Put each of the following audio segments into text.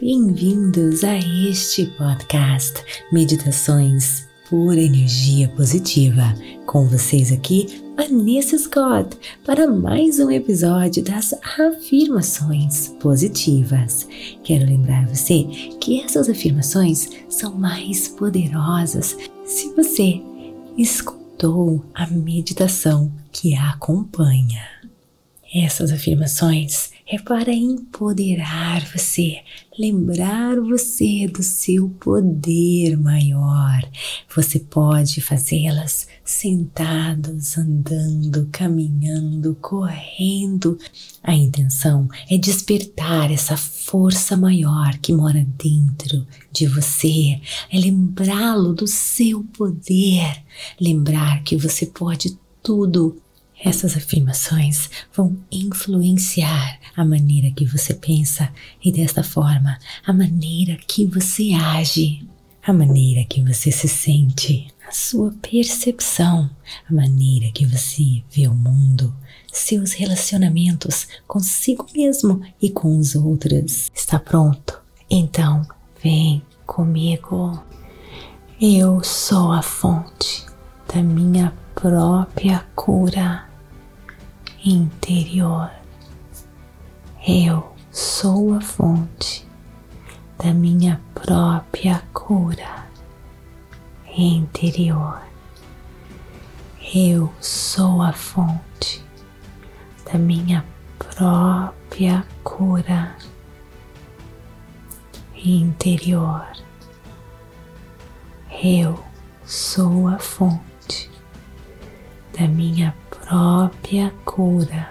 Bem-vindos a este podcast Meditações por Energia Positiva. Com vocês aqui, Vanessa Scott, para mais um episódio das afirmações positivas. Quero lembrar você que essas afirmações são mais poderosas se você escutou a meditação que a acompanha. Essas afirmações é para empoderar você, lembrar você do seu poder maior. Você pode fazê-las sentados, andando, caminhando, correndo. A intenção é despertar essa força maior que mora dentro de você, é lembrá-lo do seu poder, lembrar que você pode tudo essas afirmações vão influenciar a maneira que você pensa e, desta forma, a maneira que você age, a maneira que você se sente, a sua percepção, a maneira que você vê o mundo, seus relacionamentos consigo mesmo e com os outros. Está pronto? Então, vem comigo. Eu sou a fonte da minha própria cura interior. Eu sou a fonte da minha própria cura interior. Eu sou a fonte da minha própria cura interior. Eu sou a fonte da minha própria cura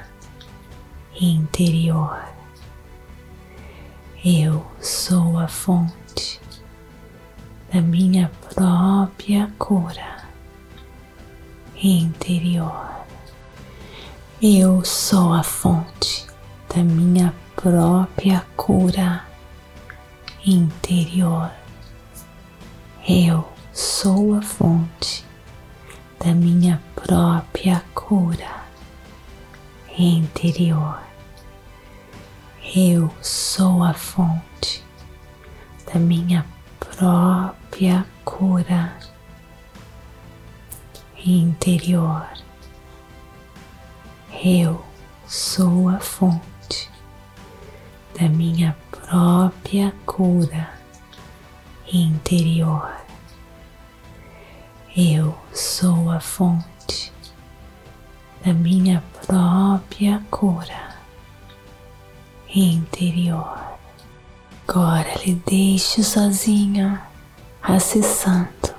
interior. Eu sou a fonte da minha própria cura interior. Eu sou a fonte da minha própria cura interior. Eu sou a fonte da minha própria cura interior. Eu sou a fonte da minha própria cura interior. Eu sou a fonte da minha própria cura interior. Eu sou a fonte da minha própria cura interior. Agora lhe deixo sozinha, acessando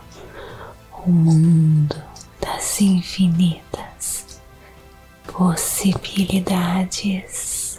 o mundo das infinitas possibilidades.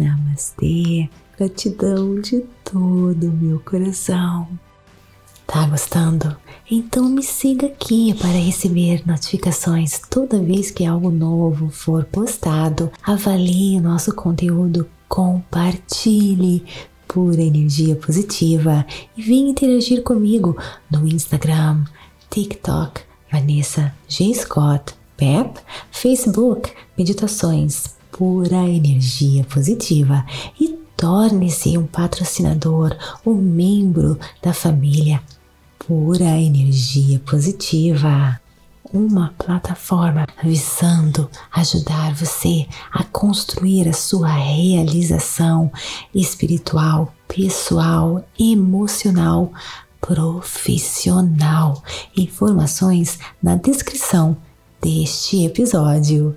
Namastê, gratidão de todo o meu coração. Tá gostando? Então me siga aqui para receber notificações toda vez que algo novo for postado. Avalie nosso conteúdo, compartilhe, pura energia positiva e vem interagir comigo no Instagram, TikTok, Vanessa G. Scott, PEP, Facebook, Meditações Pura Energia Positiva e torne-se um patrocinador, um membro da família Pura Energia Positiva uma plataforma visando ajudar você a construir a sua realização espiritual, pessoal, emocional, profissional. Informações na descrição deste episódio.